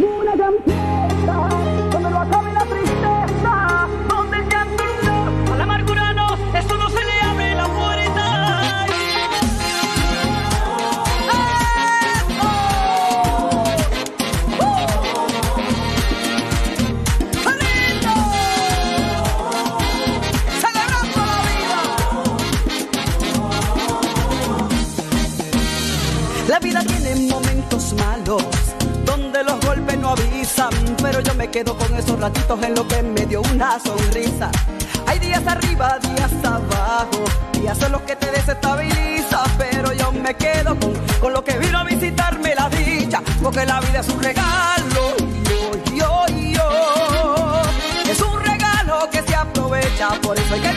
como una ratitos en lo que me dio una sonrisa. Hay días arriba, días abajo, días en los que te desestabiliza, pero yo me quedo con, con lo que vino a visitarme la dicha, porque la vida es un regalo. Yo, yo, yo, es un regalo que se aprovecha, por eso hay que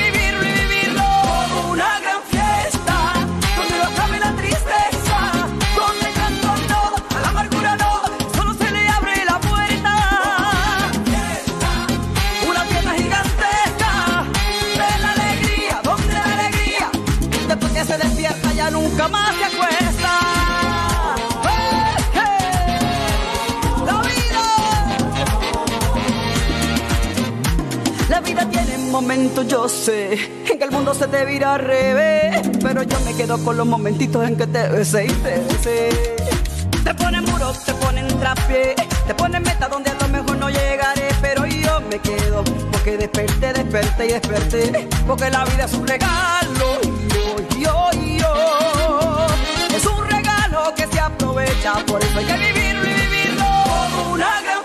momentos, yo sé, en que el mundo se te vira al revés. Pero yo me quedo con los momentitos en que te besé y te besé. Te ponen muro, te ponen trapié, te ponen meta donde a lo mejor no llegaré. Pero yo me quedo, porque desperté, desperté y desperté. Porque la vida es un regalo. Yo, yo, yo. Es un regalo que se aprovecha, por eso hay que vivirlo y vivirlo como una gran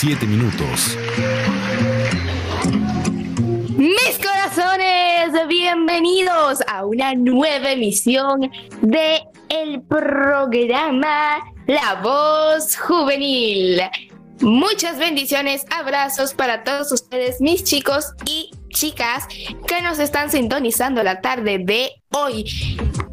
7 minutos. Mis corazones, bienvenidos a una nueva emisión de el programa La Voz Juvenil. Muchas bendiciones, abrazos para todos ustedes, mis chicos y chicas que nos están sintonizando la tarde de hoy.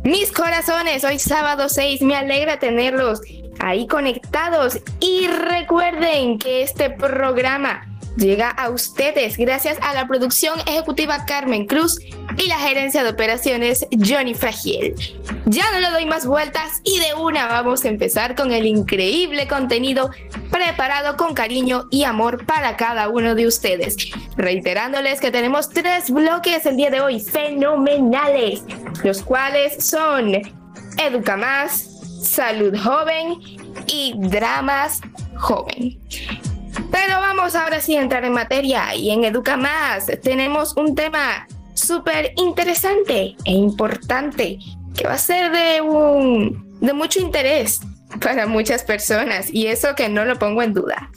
Mis corazones, hoy sábado 6, me alegra tenerlos ahí conectados y recuerden que este programa llega a ustedes gracias a la producción ejecutiva Carmen Cruz y la gerencia de operaciones Johnny Fragiel. Ya no le doy más vueltas y de una vamos a empezar con el increíble contenido preparado con cariño y amor para cada uno de ustedes. Reiterándoles que tenemos tres bloques el día de hoy fenomenales, los cuales son Educa Más, Salud Joven y Dramas Joven. Pero vamos ahora sí a entrar en materia y en Educa Más tenemos un tema súper interesante e importante que va a ser de un de mucho interés para muchas personas y eso que no lo pongo en duda.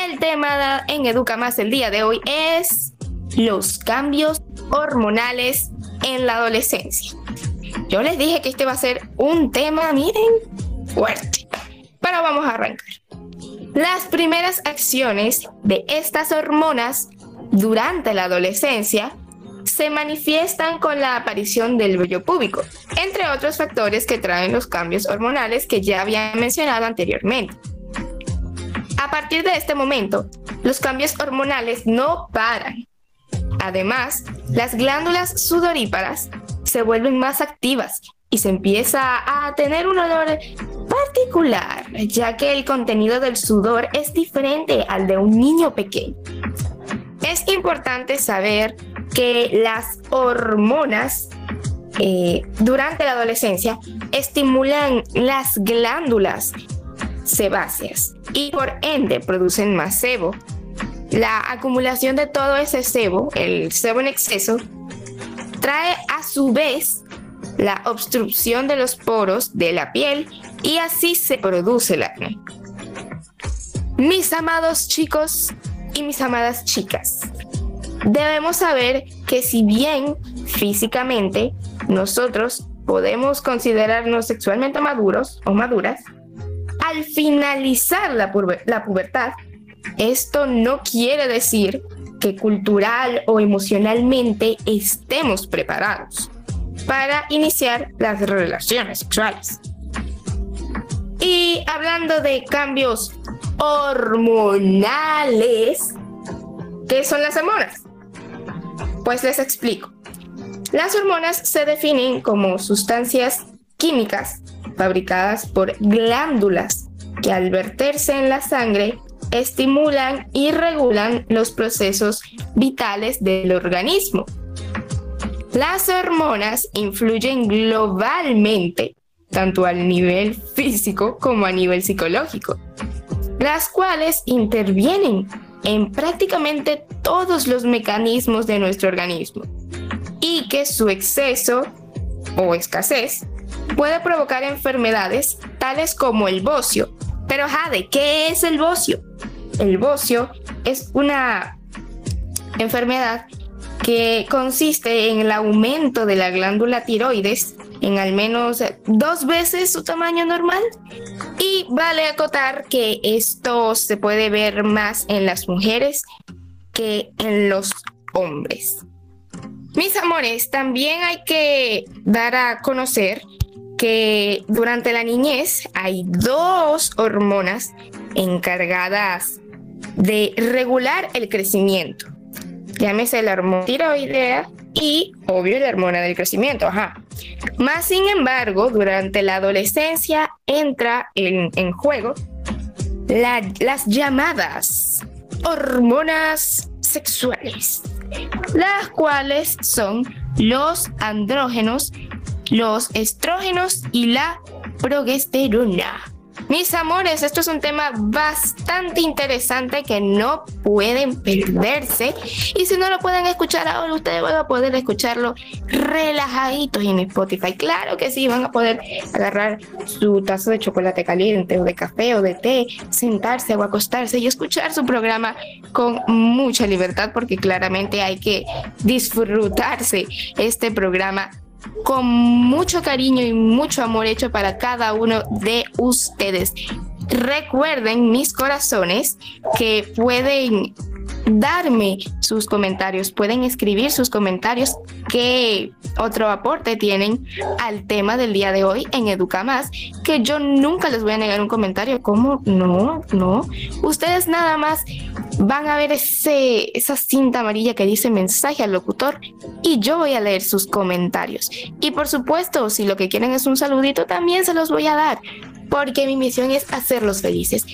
El tema en Educa Más el día de hoy es los cambios hormonales en la adolescencia. Yo les dije que este va a ser un tema, miren, fuerte. Pero vamos a arrancar. Las primeras acciones de estas hormonas durante la adolescencia se manifiestan con la aparición del vello púbico, entre otros factores que traen los cambios hormonales que ya había mencionado anteriormente. A partir de este momento, los cambios hormonales no paran. Además, las glándulas sudoríparas se vuelven más activas y se empieza a tener un olor particular, ya que el contenido del sudor es diferente al de un niño pequeño. Es importante saber que las hormonas eh, durante la adolescencia estimulan las glándulas sebáceas y por ende producen más sebo. La acumulación de todo ese sebo, el sebo en exceso, trae a su vez la obstrucción de los poros de la piel y así se produce el acné. Mis amados chicos y mis amadas chicas, debemos saber que si bien físicamente nosotros podemos considerarnos sexualmente maduros o maduras, al finalizar la, la pubertad, esto no quiere decir que cultural o emocionalmente estemos preparados para iniciar las relaciones sexuales. Y hablando de cambios hormonales, ¿qué son las hormonas? Pues les explico. Las hormonas se definen como sustancias químicas fabricadas por glándulas que al verterse en la sangre estimulan y regulan los procesos vitales del organismo. Las hormonas influyen globalmente, tanto al nivel físico como a nivel psicológico, las cuales intervienen en prácticamente todos los mecanismos de nuestro organismo y que su exceso o escasez puede provocar enfermedades tales como el bocio. Pero Jade, ¿qué es el bocio? El bocio es una enfermedad que consiste en el aumento de la glándula tiroides en al menos dos veces su tamaño normal. Y vale acotar que esto se puede ver más en las mujeres que en los hombres. Mis amores, también hay que dar a conocer que durante la niñez hay dos hormonas encargadas de regular el crecimiento. Llámese la hormona tiroidea y, obvio, la hormona del crecimiento. Ajá. Más sin embargo, durante la adolescencia entra en, juego las llamadas hormonas sexuales, las cuales son los andrógenos, los estrógenos y la progesterona. Mis amores, esto es un tema bastante interesante que no pueden perderse. Y si no lo pueden escuchar ahora, ustedes van a poder escucharlo relajaditos en Spotify. Claro que sí, van a poder agarrar su tazo de chocolate caliente o de café o de té, sentarse o acostarse y escuchar su programa con mucha libertad porque claramente hay que disfrutarse este programa con mucho cariño y mucho amor hecho para cada uno de ustedes. Recuerden, mis corazones, que pueden darme sus comentarios, pueden escribir sus comentarios, qué otro aporte tienen al tema del día de hoy en Educa Más, que yo nunca les voy a negar un comentario, como no, no, ustedes nada más van a ver ese, esa cinta amarilla que dice mensaje al locutor y yo voy a leer sus comentarios. Y por supuesto, si lo que quieren es un saludito, también se los voy a dar, porque mi misión es hacerlos felices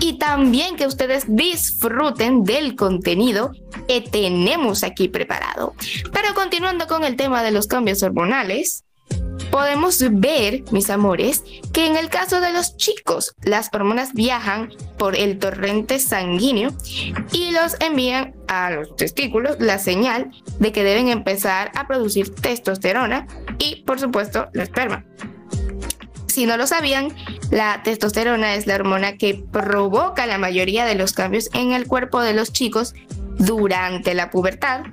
y también que ustedes disfruten del contenido que tenemos aquí preparado. Pero continuando con el tema de los cambios hormonales, podemos ver, mis amores, que en el caso de los chicos, las hormonas viajan por el torrente sanguíneo y los envían a los testículos la señal de que deben empezar a producir testosterona y, por supuesto, la esperma. Si no lo sabían, la testosterona es la hormona que provoca la mayoría de los cambios en el cuerpo de los chicos durante la pubertad.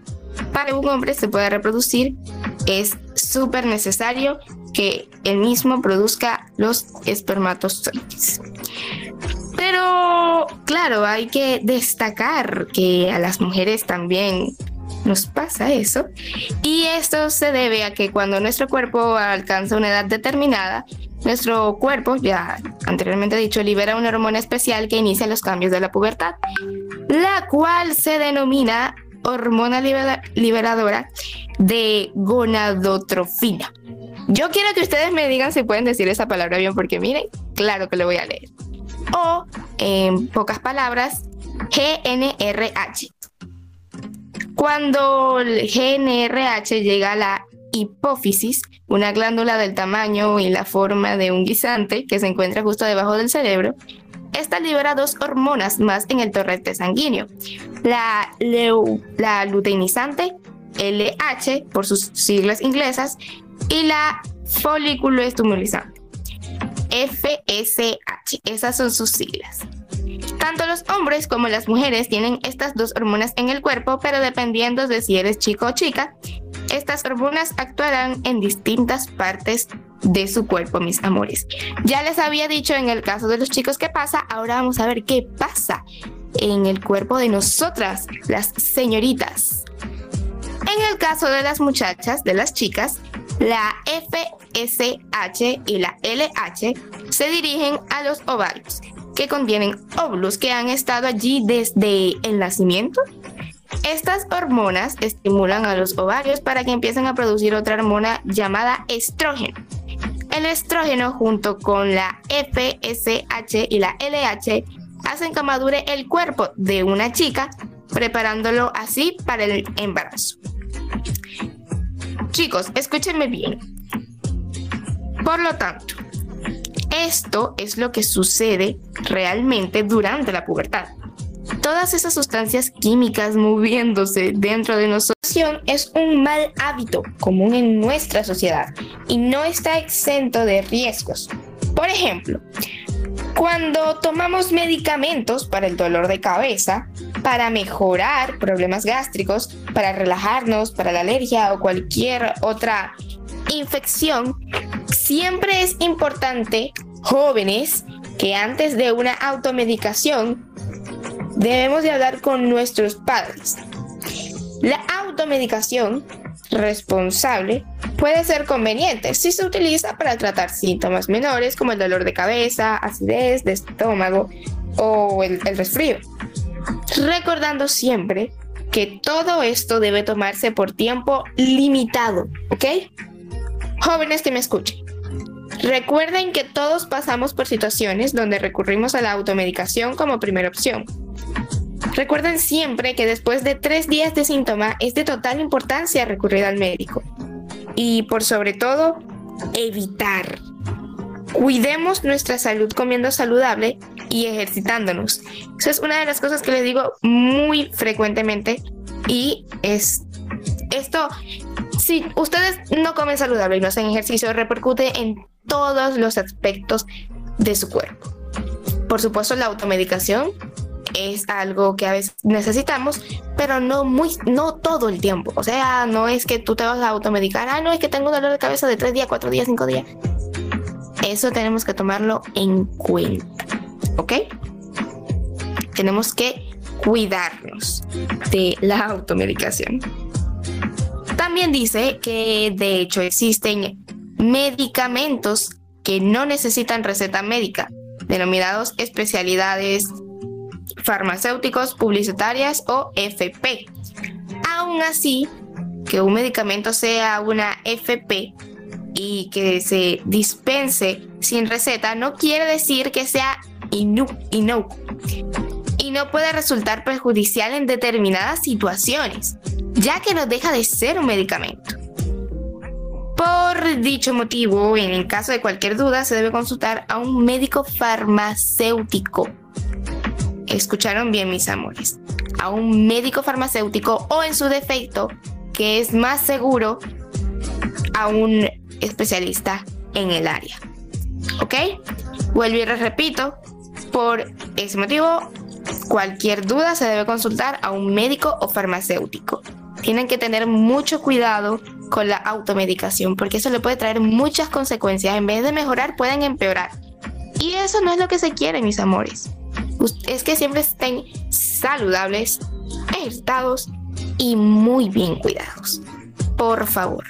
Para un hombre se pueda reproducir es súper necesario que el mismo produzca los espermatozoides. Pero claro, hay que destacar que a las mujeres también nos pasa eso. Y esto se debe a que cuando nuestro cuerpo alcanza una edad determinada, nuestro cuerpo, ya anteriormente dicho, libera una hormona especial que inicia los cambios de la pubertad, la cual se denomina hormona liberadora de gonadotrofina. Yo quiero que ustedes me digan si pueden decir esa palabra bien, porque miren, claro que lo voy a leer. O, en pocas palabras, GNRH. Cuando el GNRH llega a la hipófisis, una glándula del tamaño y la forma de un guisante que se encuentra justo debajo del cerebro, esta libera dos hormonas más en el torrente sanguíneo. La, luteinizante, LH por sus siglas inglesas, y la folículo estimulizante, FSH. Esas son sus siglas. Tanto los hombres como las mujeres tienen estas dos hormonas en el cuerpo, pero dependiendo de si eres chico o chica, estas hormonas actuarán en distintas partes de su cuerpo, mis amores. Ya les había dicho en el caso de los chicos qué pasa, ahora vamos a ver qué pasa en el cuerpo de nosotras, las señoritas. En el caso de las muchachas, de las chicas, la FSH y la LH se dirigen a los ovarios, que contienen óvulos que han estado allí desde el nacimiento. Estas hormonas estimulan a los ovarios para que empiecen a producir otra hormona llamada estrógeno. El estrógeno junto con la FSH y la LH hacen que madure el cuerpo de una chica, preparándolo así para el embarazo. Chicos, escúchenme bien. Por lo tanto, esto es lo que sucede realmente durante la pubertad. Todas esas sustancias químicas moviéndose dentro de nosotros es un mal hábito común en nuestra sociedad y no está exento de riesgos. Por ejemplo, cuando tomamos medicamentos para el dolor de cabeza, para mejorar problemas gástricos, para relajarnos, para la alergia o cualquier otra infección, siempre es importante, jóvenes, que antes de una automedicación debemos de hablar con nuestros padres. La automedicación responsable puede ser conveniente si se utiliza para tratar síntomas menores como el dolor de cabeza, acidez de estómago o el, el resfrío. Recordando siempre que todo esto debe tomarse por tiempo limitado, ¿ok? Jóvenes que me escuchen, recuerden que todos pasamos por situaciones donde recurrimos a la automedicación como primera opción. Recuerden siempre que después de tres días de síntoma es de total importancia recurrir al médico. Y por sobre todo, evitar. Cuidemos nuestra salud comiendo saludable y ejercitándonos. Eso es una de las cosas que les digo muy frecuentemente y es esto si ustedes no comen saludable y no hacen ejercicio repercute en todos los aspectos de su cuerpo. Por supuesto, la automedicación es algo que a veces necesitamos, pero no muy, no todo el tiempo. O sea, no es que tú te vas a automedicar, ah, no, es que tengo dolor de cabeza de tres días, cuatro días, cinco días. Eso tenemos que tomarlo en cuenta, ¿ok? Tenemos que cuidarnos de la automedicación. También dice que de hecho existen medicamentos que no necesitan receta médica, denominados especialidades farmacéuticos, publicitarias o FP. Aún así, que un medicamento sea una FP y que se dispense sin receta no quiere decir que sea inocuo y no puede resultar perjudicial en determinadas situaciones, ya que no deja de ser un medicamento. Por dicho motivo, en el caso de cualquier duda, se debe consultar a un médico farmacéutico escucharon bien mis amores, a un médico farmacéutico o en su defecto, que es más seguro, a un especialista en el área. ¿Ok? Vuelvo y repito, por ese motivo, cualquier duda se debe consultar a un médico o farmacéutico. Tienen que tener mucho cuidado con la automedicación, porque eso le puede traer muchas consecuencias. En vez de mejorar, pueden empeorar. Y eso no es lo que se quiere, mis amores. Es que siempre estén saludables, ejercitados y muy bien cuidados. Por favor,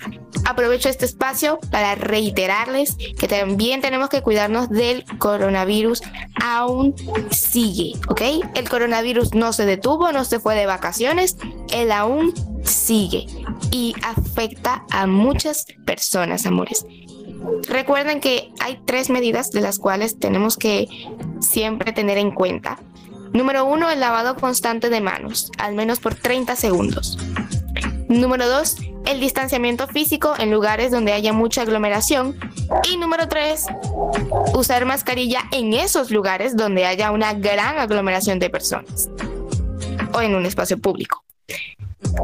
aprovecho este espacio para reiterarles que también tenemos que cuidarnos del coronavirus. Aún sigue, ¿ok? El coronavirus no se detuvo, no se fue de vacaciones, él aún sigue y afecta a muchas personas, amores. Recuerden que hay tres medidas de las cuales tenemos que siempre tener en cuenta. Número uno, el lavado constante de manos, al menos por 30 segundos. Número dos, el distanciamiento físico en lugares donde haya mucha aglomeración. Y número tres, usar mascarilla en esos lugares donde haya una gran aglomeración de personas o en un espacio público.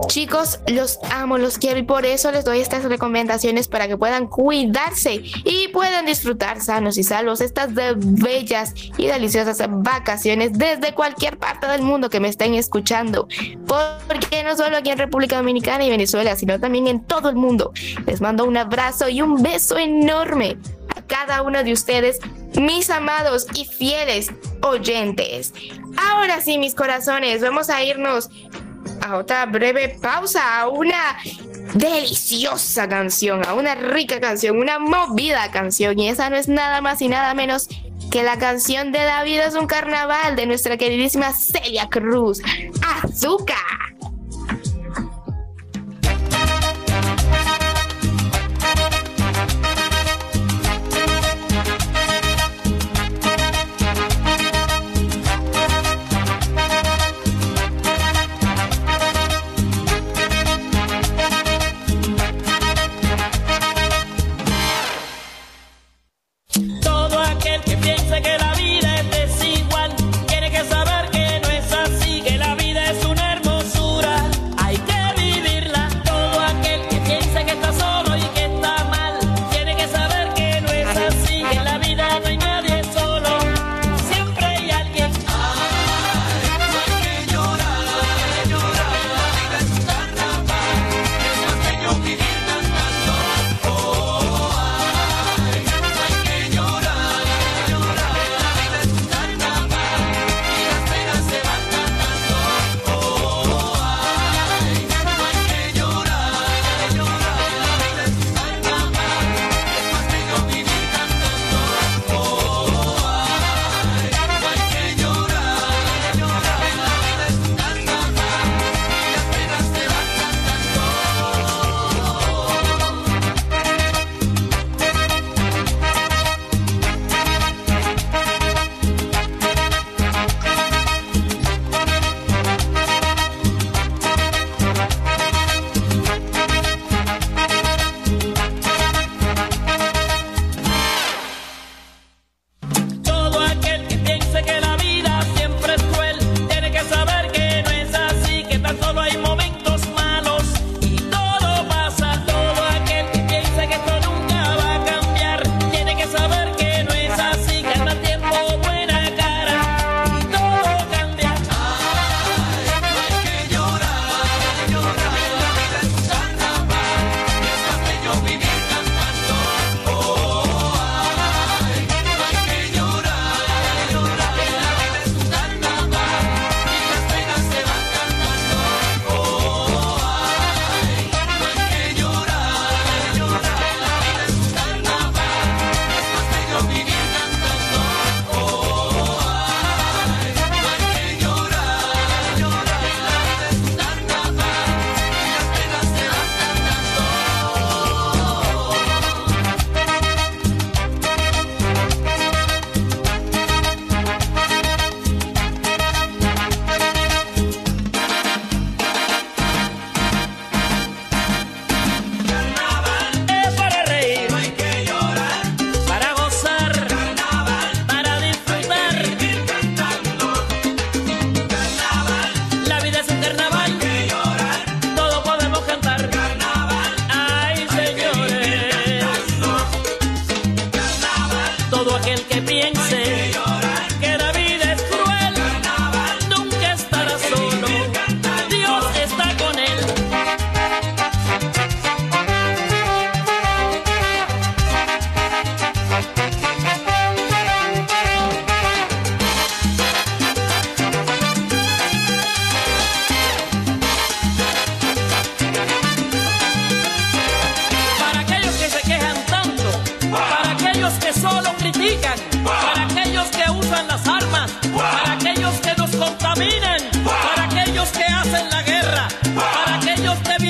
Chicos, los amo, los quiero y por eso les doy estas recomendaciones para que puedan cuidarse y puedan disfrutar sanos y salvos estas bellas y deliciosas vacaciones desde cualquier parte del mundo que me estén escuchando. Porque no solo aquí en República Dominicana y Venezuela, sino también en todo el mundo. Les mando un abrazo y un beso enorme a cada uno de ustedes, mis amados y fieles oyentes. Ahora sí, mis corazones, vamos a irnos a otra breve pausa, a una deliciosa canción, a una rica canción, una movida canción. Y esa no es nada más y nada menos que la canción de La vida es un carnaval de nuestra queridísima Celia Cruz, Azúcar.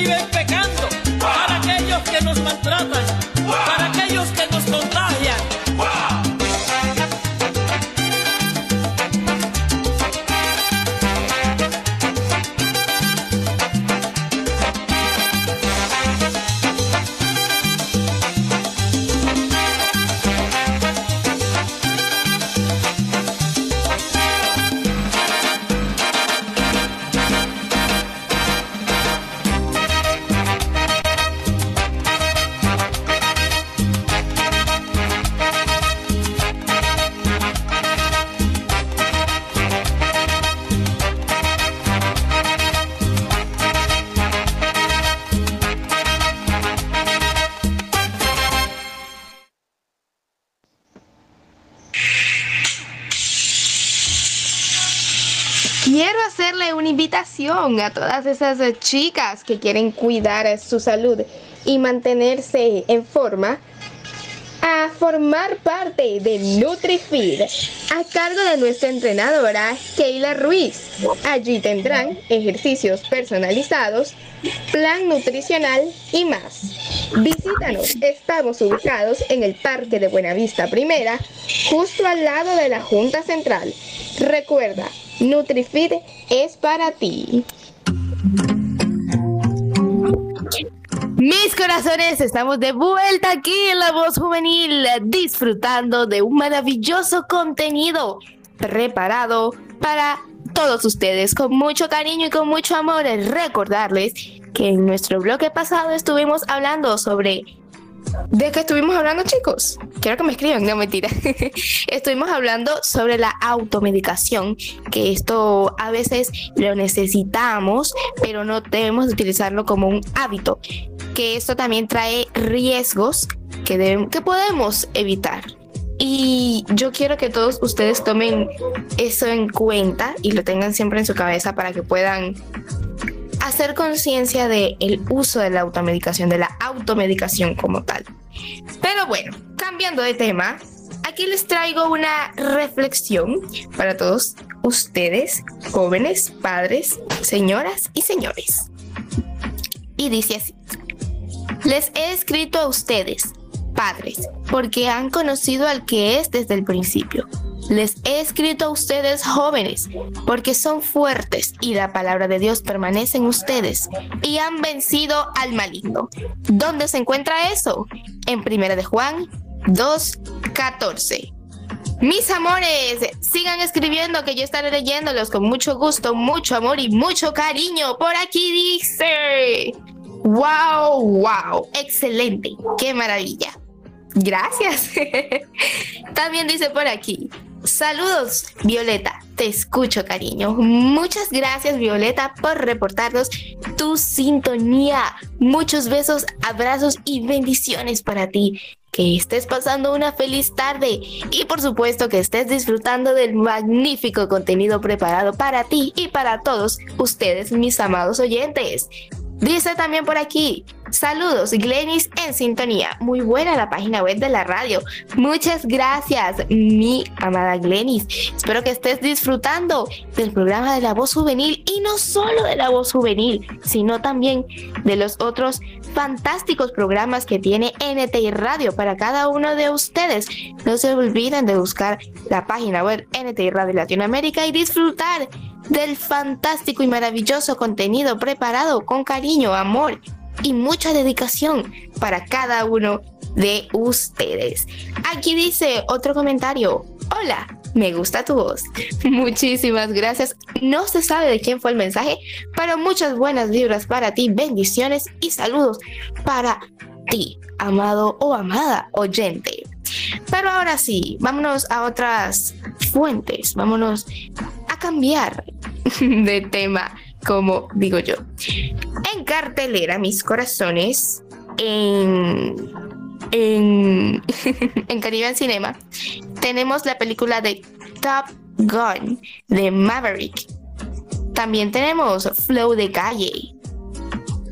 vive a todas esas chicas que quieren cuidar su salud y mantenerse en forma a formar parte de NutriFeed a cargo de nuestra entrenadora Keila Ruiz. Allí tendrán ejercicios personalizados, plan nutricional y más. Visítanos, estamos ubicados en el Parque de Buenavista Primera, justo al lado de la Junta Central. Recuerda, NutriFeed es para ti. Mis corazones, estamos de vuelta aquí en La Voz Juvenil, disfrutando de un maravilloso contenido preparado para todos ustedes con mucho cariño y con mucho amor. Recordarles que en nuestro bloque pasado estuvimos hablando sobre ¿De qué estuvimos hablando, chicos? Quiero que me escriban, no mentira. estuvimos hablando sobre la automedicación, que esto a veces lo necesitamos, pero no debemos utilizarlo como un hábito, que esto también trae riesgos que, que podemos evitar. Y yo quiero que todos ustedes tomen eso en cuenta y lo tengan siempre en su cabeza para que puedan hacer conciencia del el uso de la automedicación, de la automedicación como tal. Pero bueno, cambiando de tema, aquí les traigo una reflexión para todos ustedes, jóvenes, padres, señoras y señores. Y dice así, les he escrito a ustedes, padres, porque han conocido al que es desde el principio. Les he escrito a ustedes jóvenes, porque son fuertes y la palabra de Dios permanece en ustedes y han vencido al maligno. ¿Dónde se encuentra eso? En 1 de Juan 2:14. Mis amores, sigan escribiendo que yo estaré leyéndolos con mucho gusto, mucho amor y mucho cariño. Por aquí dice, wow, wow, excelente, qué maravilla. Gracias. También dice por aquí, Saludos, Violeta. Te escucho, cariño. Muchas gracias, Violeta, por reportarnos tu sintonía. Muchos besos, abrazos y bendiciones para ti. Que estés pasando una feliz tarde y por supuesto que estés disfrutando del magnífico contenido preparado para ti y para todos ustedes, mis amados oyentes. Dice también por aquí, saludos, Glenis en sintonía. Muy buena la página web de la radio. Muchas gracias, mi amada Glenis. Espero que estés disfrutando del programa de la voz juvenil y no solo de la voz juvenil, sino también de los otros fantásticos programas que tiene NTI Radio para cada uno de ustedes. No se olviden de buscar la página web NTI Radio Latinoamérica y disfrutar del fantástico y maravilloso contenido preparado con cariño, amor y mucha dedicación para cada uno de ustedes. Aquí dice otro comentario. Hola, me gusta tu voz. Muchísimas gracias. No se sabe de quién fue el mensaje, pero muchas buenas vibras para ti, bendiciones y saludos para ti, amado o amada oyente. Pero ahora sí, vámonos a otras fuentes, vámonos cambiar de tema, como digo yo. En cartelera, mis corazones, en, en, en Caribe Cinema, tenemos la película de Top Gun de Maverick. También tenemos Flow de Calle.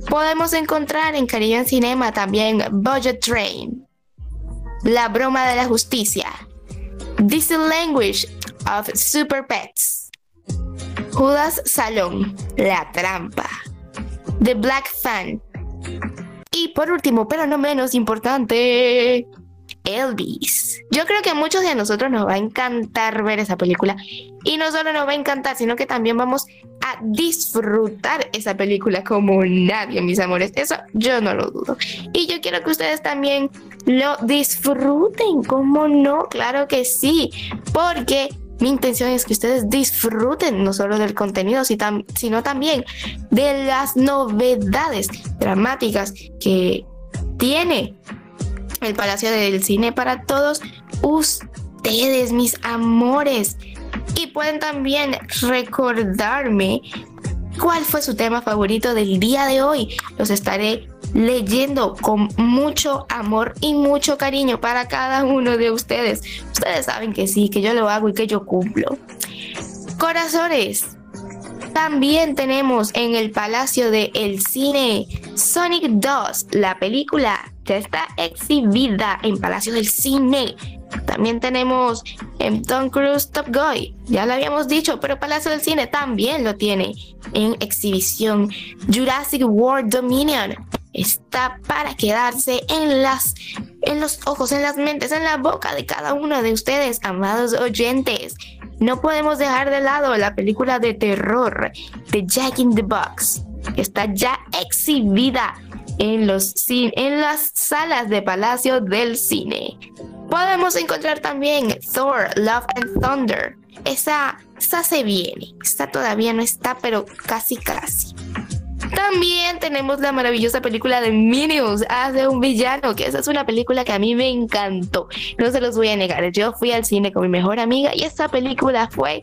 Podemos encontrar en Caribe Cinema también Budget Train, La Broma de la Justicia, This Language of Super Pets. Judas Salón, La Trampa. The Black Fan. Y por último, pero no menos importante, Elvis. Yo creo que a muchos de nosotros nos va a encantar ver esa película. Y no solo nos va a encantar, sino que también vamos a disfrutar esa película como nadie, mis amores. Eso yo no lo dudo. Y yo quiero que ustedes también lo disfruten, ¿cómo no? Claro que sí, porque mi intención es que ustedes disfruten no solo del contenido, sino también de las novedades dramáticas que tiene el Palacio del Cine para todos ustedes, mis amores. Y pueden también recordarme cuál fue su tema favorito del día de hoy. Los estaré leyendo con mucho amor y mucho cariño para cada uno de ustedes. Ustedes saben que sí, que yo lo hago y que yo cumplo. Corazones, también tenemos en el Palacio del el Cine Sonic 2, la película ya está exhibida en Palacio del Cine. También tenemos en Tom Cruise Top Guy, ya lo habíamos dicho, pero Palacio del Cine también lo tiene en exhibición. Jurassic World Dominion está para quedarse en las en los ojos, en las mentes, en la boca de cada uno de ustedes, amados oyentes. No podemos dejar de lado la película de terror de Jack in the Box. Está ya exhibida en, los, en las salas de Palacio del Cine. Podemos encontrar también Thor, Love and Thunder. Esa, esa se viene. Esta todavía no está, pero casi casi. También tenemos la maravillosa película de Minions, Hace un villano, que esa es una película que a mí me encantó. No se los voy a negar, yo fui al cine con mi mejor amiga y esta película fue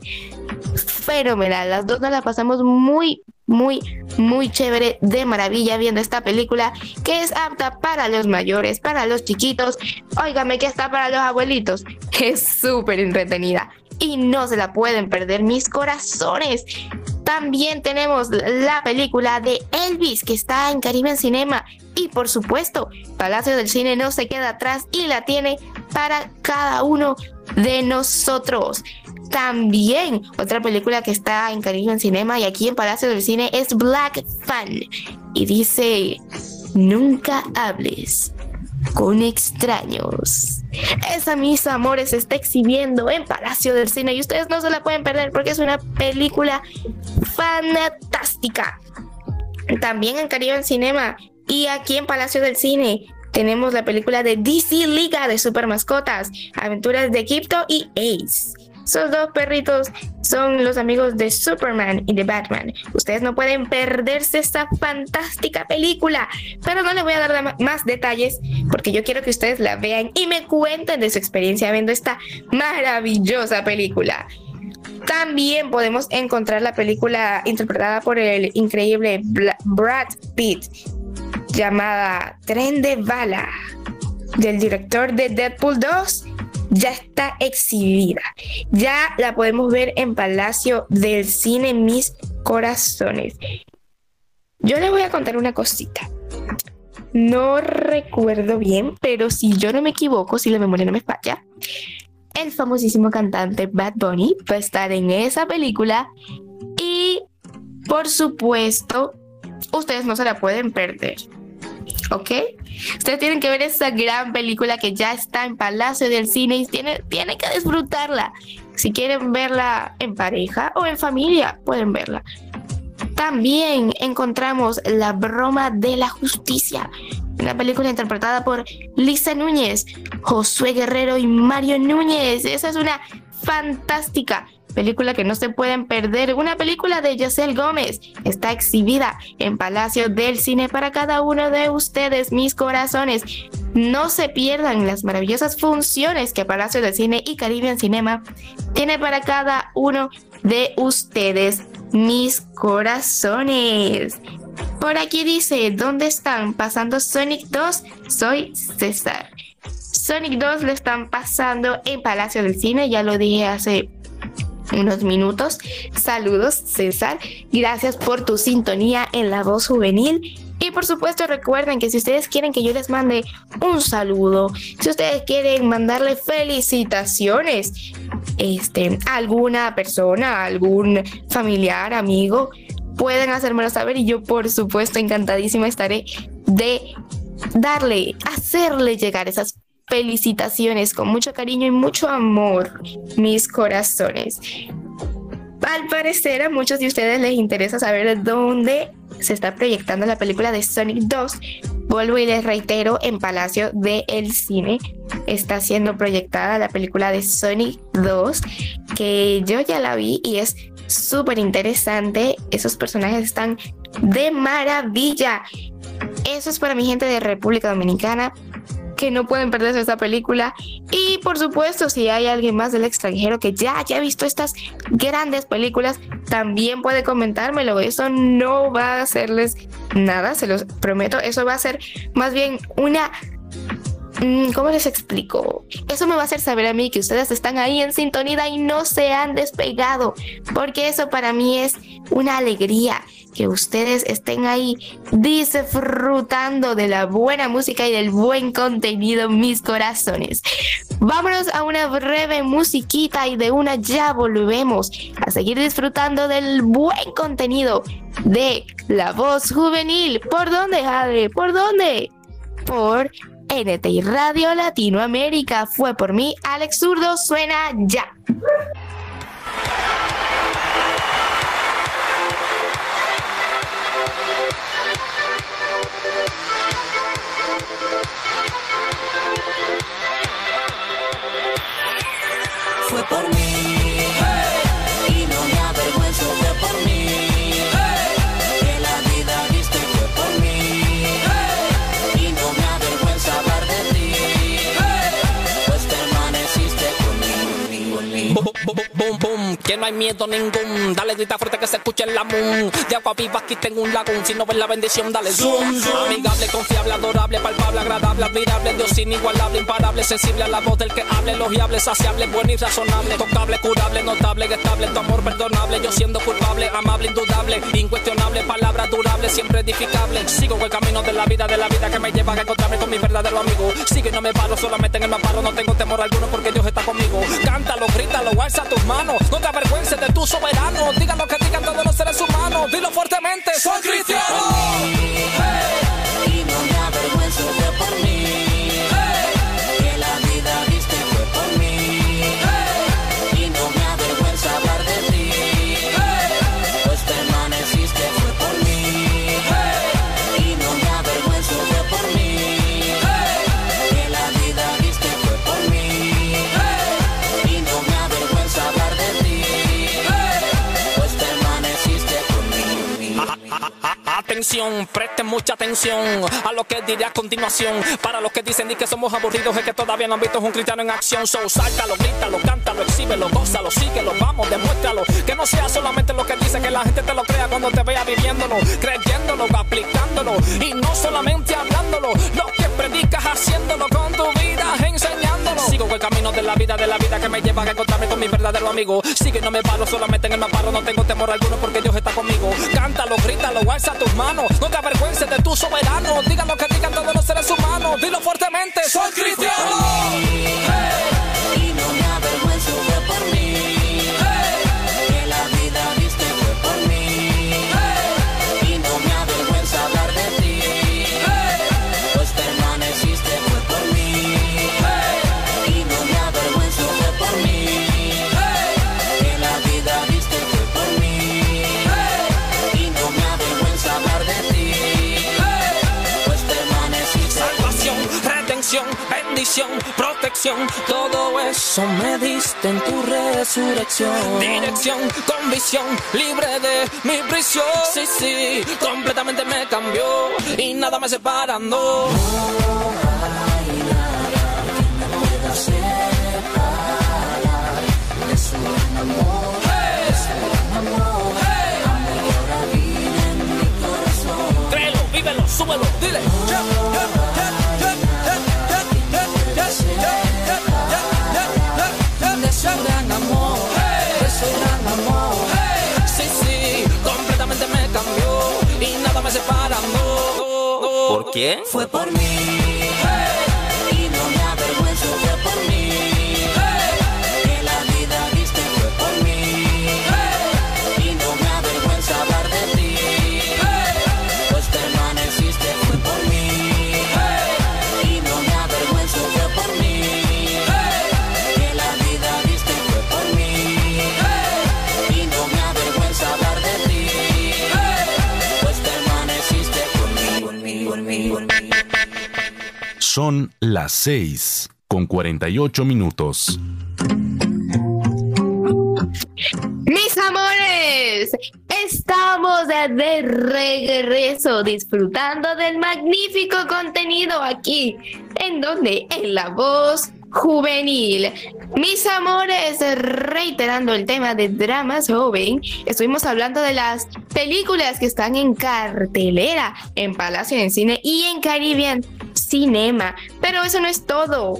fenomenal. Las dos nos la pasamos muy, muy, muy chévere, de maravilla viendo esta película que es apta para los mayores, para los chiquitos. Óigame que está para los abuelitos. Es súper entretenida y no se la pueden perder mis corazones. También tenemos la película de Elvis que está en Caribe en Cinema. Y por supuesto Palacio del Cine no se queda atrás y la tiene para cada uno de nosotros. También otra película que está en Caribe en Cinema y aquí en Palacio del Cine es Black Fan. Y dice, nunca hables con extraños. Esa, mis amores, se está exhibiendo en Palacio del Cine y ustedes no se la pueden perder porque es una película fantástica. También en Caribe en Cinema y aquí en Palacio del Cine tenemos la película de DC Liga de Super Mascotas, Aventuras de Egipto y Ace. Esos dos perritos son los amigos de Superman y de Batman. Ustedes no pueden perderse esta fantástica película, pero no les voy a dar más detalles porque yo quiero que ustedes la vean y me cuenten de su experiencia viendo esta maravillosa película. También podemos encontrar la película interpretada por el increíble Brad Pitt llamada Tren de Bala del director de Deadpool 2 ya está exhibida. Ya la podemos ver en Palacio del Cine Mis Corazones. Yo les voy a contar una cosita. No recuerdo bien, pero si yo no me equivoco, si la memoria no me falla, el famosísimo cantante Bad Bunny va a estar en esa película y por supuesto ustedes no se la pueden perder. ¿Ok? Ustedes tienen que ver esa gran película que ya está en Palacio del Cine y tienen, tienen que disfrutarla. Si quieren verla en pareja o en familia, pueden verla. También encontramos La broma de la justicia, una película interpretada por Lisa Núñez, Josué Guerrero y Mario Núñez. Esa es una fantástica película que no se pueden perder, una película de Yacel Gómez. Está exhibida en Palacio del Cine para cada uno de ustedes, mis corazones. No se pierdan las maravillosas funciones que Palacio del Cine y Caribbean Cinema tiene para cada uno de ustedes, mis corazones. Por aquí dice, ¿dónde están pasando Sonic 2? Soy César. Sonic 2 lo están pasando en Palacio del Cine, ya lo dije hace unos minutos. Saludos, César. Gracias por tu sintonía en la voz juvenil. Y por supuesto recuerden que si ustedes quieren que yo les mande un saludo, si ustedes quieren mandarle felicitaciones este, a alguna persona, algún familiar, amigo, pueden hacérmelo saber y yo por supuesto encantadísima estaré de darle, hacerle llegar esas felicitaciones con mucho cariño y mucho amor, mis corazones. Al parecer a muchos de ustedes les interesa saber dónde se está proyectando la película de Sonic 2. Vuelvo y les reitero, en Palacio del Cine está siendo proyectada la película de Sonic 2, que yo ya la vi y es súper interesante. Esos personajes están de maravilla. Eso es para mi gente de República Dominicana que no pueden perderse esta película. Y por supuesto, si hay alguien más del extranjero que ya haya visto estas grandes películas, también puede comentármelo. Eso no va a hacerles nada, se los prometo. Eso va a ser más bien una ¿Cómo les explico? Eso me va a hacer saber a mí que ustedes están ahí en sintonía y no se han despegado, porque eso para mí es una alegría que ustedes estén ahí disfrutando de la buena música y del buen contenido, mis corazones. Vámonos a una breve musiquita y de una ya volvemos a seguir disfrutando del buen contenido de La Voz Juvenil. ¿Por dónde, Jade? ¿Por dónde? Por NTI Radio Latinoamérica. Fue por mí, Alex Zurdo, suena ya. Que no hay miedo ningún. Dale grita fuerte que se escuche en la moon. De agua viva aquí tengo un lagún. Si no ves la bendición, dale zoom. Amigable, confiable, adorable, palpable, agradable, admirable. Dios inigualable, imparable, sensible a la voz del que hable. Elogiable, saciable, bueno y razonable. Tocable, curable, notable, estable. Tu amor perdonable. Yo siendo culpable, amable, indudable. Incuestionable, palabra durable, siempre edificable. Sigo el camino de la vida, de la vida que me lleva a encontrarme con mi verdadero amigo. Sigue, no me paro, solamente en el maparo. No tengo temor alguno porque Dios está conmigo. Cántalo, grítalo, alza tus manos. No te avergüences de tu soberano. Digan lo que digan todos los seres humanos. Dilo fuertemente, soy cristiano. Presten mucha atención a lo que diré a continuación. Para los que dicen y que somos aburridos, es que todavía no han visto un cristiano en acción. So, sáltalo, grítalo, cántalo, exhíbelo, gózalo, síguelo, vamos, demuéstralo. Que no sea solamente lo que dice, que la gente te lo crea cuando te vea viviéndolo, creyéndolo, aplicándolo. Y no solamente hablándolo, lo que predicas haciéndolo con tu vida, enseñándolo. Sigo el camino de la vida, de la vida que me lleva a encontrarme con mi verdadero amigo. Sigue, no me paro, solamente en el maparo, no tengo temor alguno porque Dios está conmigo. Cántalo, grítalo, alza tus manos, no te avergüences de tu soberano. Digan lo que digan todos los seres humanos, dilo fuertemente, soy cristiano. Y Eso me diste en tu resurrección. Dirección, convicción, libre de mi prisión. Sí, sí, completamente me cambió y nada me separa, no. hay nada que me pueda separar de su amor. Hey. Su amor. Hey. En mi corazón. Créelo, vívelo, súbelo, dile. Su gran amor, de su gran amor. Sí, sí, completamente me cambió y nada me separa, no. quién? Fue por mí. Son las 6 con 48 minutos. Mis amores, estamos de regreso disfrutando del magnífico contenido aquí, en donde en la voz juvenil. Mis amores, reiterando el tema de dramas joven, estuvimos hablando de las películas que están en cartelera en Palacio de Cine y en Caribbean Cinema. Pero eso no es todo.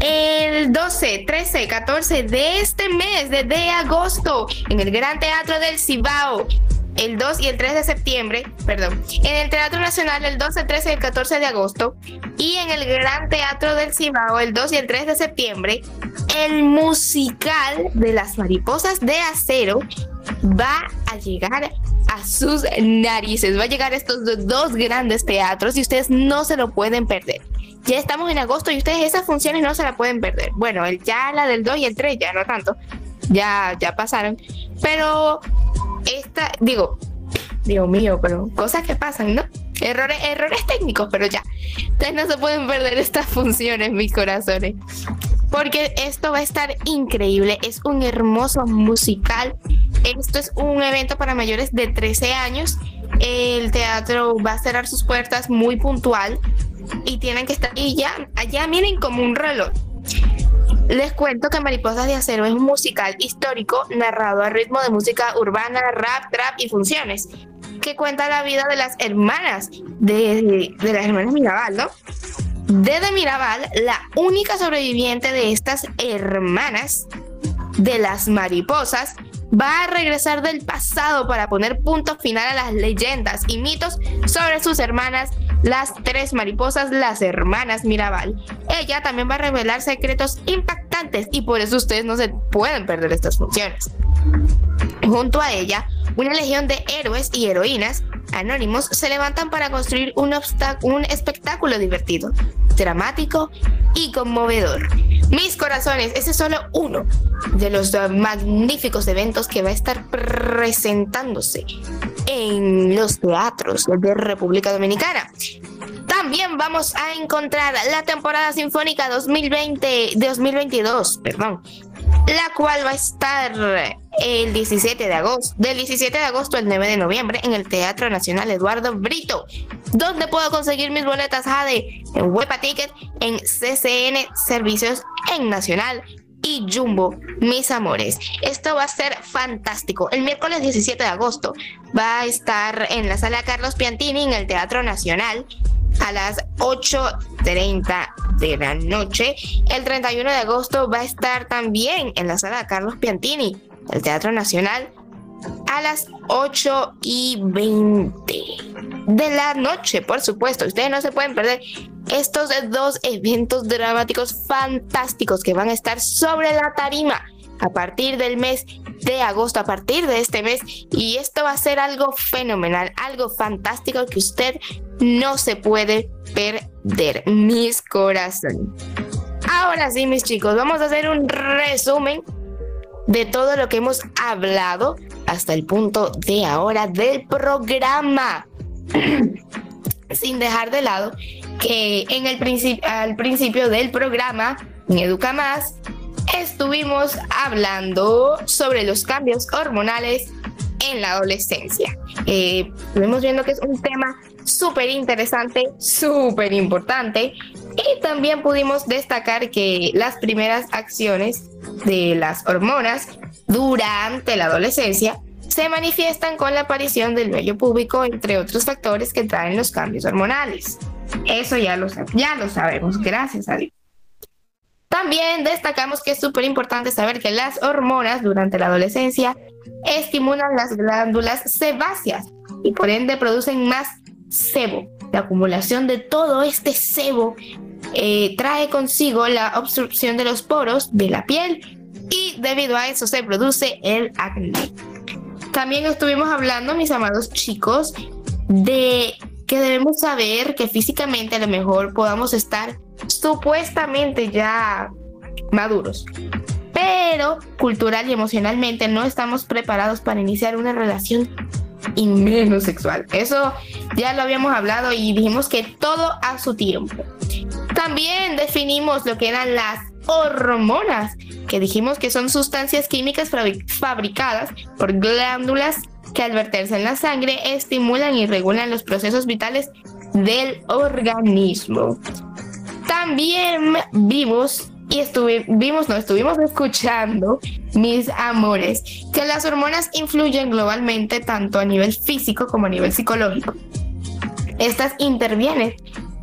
El 12, 13, 14 de este mes, de agosto, en el Gran Teatro del Cibao, el 2 y el 3 de septiembre, perdón, en el Teatro Nacional el 12, 13 y el 14 de agosto, y en el Gran Teatro del Cibao el 2 y el 3 de septiembre, el musical de las mariposas de acero va a llegar a sus narices. Va a llegar a estos do- dos grandes teatros y ustedes no se lo pueden perder. Ya estamos en agosto y ustedes esas funciones no se la pueden perder. Bueno, el, ya la del 2 y el 3 ya no tanto. Ya, ya pasaron. Pero esta, digo, Dios mío, pero cosas que pasan, ¿no? Errores, errores técnicos, pero ya. Ustedes no se pueden perder estas funciones, mis corazones. Porque esto va a estar increíble. Es un hermoso musical. Esto es un evento para mayores de 13 años. El teatro va a cerrar sus puertas muy puntual. Y tienen que estar. Y ya, allá miren como un reloj. Les cuento que Mariposas de Acero es un musical histórico narrado a ritmo de música urbana, rap, trap y funciones, que cuenta la vida de las hermanas, de, las hermanas Mirabal, ¿no? Desde Mirabal, la única sobreviviente de estas hermanas, de las mariposas, va a regresar del pasado para poner punto final a las leyendas y mitos sobre sus hermanas, las tres mariposas, las hermanas Mirabal. Ella también va a revelar secretos impactantes y por eso ustedes no se pueden perder estas funciones. Junto a ella, una legión de héroes y heroínas anónimos se levantan para construir un, espectáculo divertido, dramático y conmovedor. Mis corazones, ese es solo uno de los magníficos eventos que va a estar presentándose en los teatros de República Dominicana. También vamos a encontrar la temporada sinfónica 2020 2022, perdón, la cual va a estar el 17 de agosto, del 17 de agosto al 9 de noviembre en el Teatro Nacional Eduardo Brito. ¿Dónde puedo conseguir mis boletas Jade? En Huepa Ticket, en CCN Servicios, en Nacional y Jumbo, mis amores. Esto va a ser fantástico. El miércoles 17 de agosto va a estar en la sala Carlos Piantini en el Teatro Nacional a las 8.30 de la noche. El 31 de agosto va a estar también en la sala Carlos Piantini, el Teatro Nacional, a las 8 y 20 de la noche, por supuesto. Ustedes no se pueden perder estos dos eventos dramáticos fantásticos que van a estar sobre la tarima a partir del mes de agosto, a partir de este mes. Y esto va a ser algo fenomenal, algo fantástico que usted no se puede perder, mis corazones. Ahora sí, mis chicos, vamos a hacer un resumen de todo lo que hemos hablado hasta el punto de ahora del programa. Sin dejar de lado que en el al principio del programa, en Educa Más, estuvimos hablando sobre los cambios hormonales en la adolescencia. Eh, estuvimos viendo que es un tema súper interesante, súper importante. Y también pudimos destacar que las primeras acciones de las hormonas durante la adolescencia se manifiestan con la aparición del vello púbico, entre otros factores que traen los cambios hormonales. Eso ya lo, ya lo sabemos, gracias a Dios. También destacamos que es súper importante saber que las hormonas durante la adolescencia estimulan las glándulas sebáceas y por ende producen más sebo. La acumulación de todo este sebo eh, trae consigo la obstrucción de los poros de la piel y debido a eso se produce el acné. También estuvimos hablando, mis amados chicos, de que debemos saber que físicamente a lo mejor podamos estar supuestamente ya maduros, pero cultural y emocionalmente no estamos preparados para iniciar una relación y menos sexual. Eso ya lo habíamos hablado y dijimos que todo a su tiempo. También definimos lo que eran las hormonas, que dijimos que son sustancias químicas fabricadas por glándulas que al verterse en la sangre estimulan y regulan los procesos vitales del organismo. También vimos y estuvimos, no estuvimos escuchando, mis amores, que las hormonas influyen globalmente tanto a nivel físico como a nivel psicológico. Estas intervienen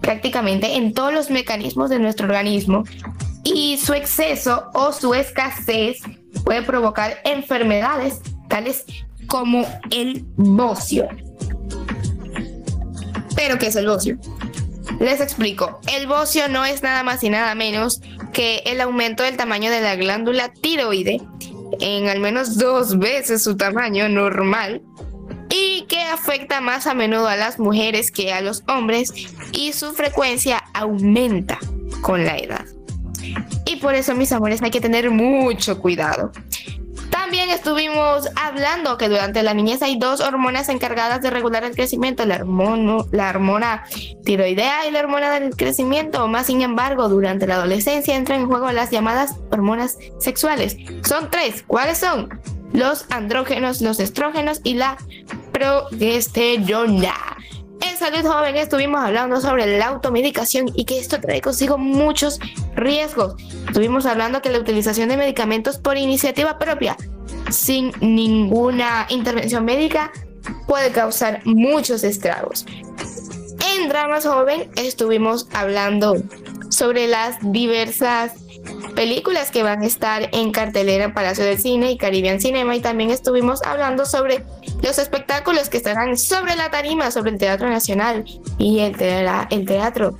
prácticamente en todos los mecanismos de nuestro organismo y su exceso o su escasez puede provocar enfermedades tales como el bocio. ¿Pero qué es el bocio? Les explico, el bocio no es nada más y nada menos que el aumento del tamaño de la glándula tiroide en al menos dos veces su tamaño normal y que afecta más a menudo a las mujeres que a los hombres y su frecuencia aumenta con la edad. Y por eso, mis amores, hay que tener mucho cuidado. También estuvimos hablando que durante la niñez hay dos hormonas encargadas de regular el crecimiento, la, la hormona tiroidea y la hormona del crecimiento. Más sin embargo, durante la adolescencia entran en juego las llamadas hormonas sexuales. Son tres. ¿Cuáles son? Los andrógenos, los estrógenos y la progesterona. En Salud Joven estuvimos hablando sobre la automedicación y que esto trae consigo muchos riesgos. Estuvimos hablando que la utilización de medicamentos por iniciativa propia, sin ninguna intervención médica, puede causar muchos estragos. En Dramas Joven estuvimos hablando sobre las diversas películas que van a estar en cartelera en Palacio del Cine y Caribbean Cinema. Y también estuvimos hablando sobre los espectáculos que estarán sobre la tarima, sobre el Teatro Nacional y el, el Teatro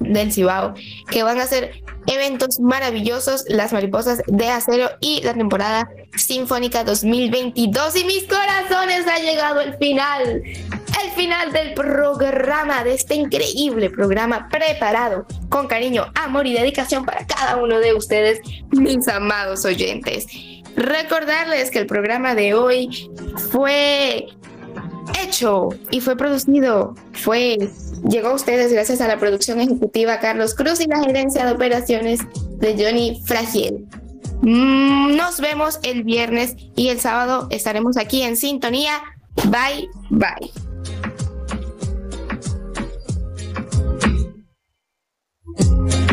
del Cibao, que van a ser eventos maravillosos, las mariposas de acero y la temporada sinfónica 2022 y mis corazones ha llegado el final, el final del programa, de este increíble programa preparado con cariño, amor y dedicación para cada uno de ustedes, mis amados oyentes. Recordarles que el programa de hoy fue hecho y fue producido, fue llegó a ustedes gracias a la producción ejecutiva Carlos Cruz y la gerencia de operaciones de Johnny Fragiel. Mm, nos vemos el viernes y el sábado estaremos aquí en sintonía. Bye, bye. Thank you.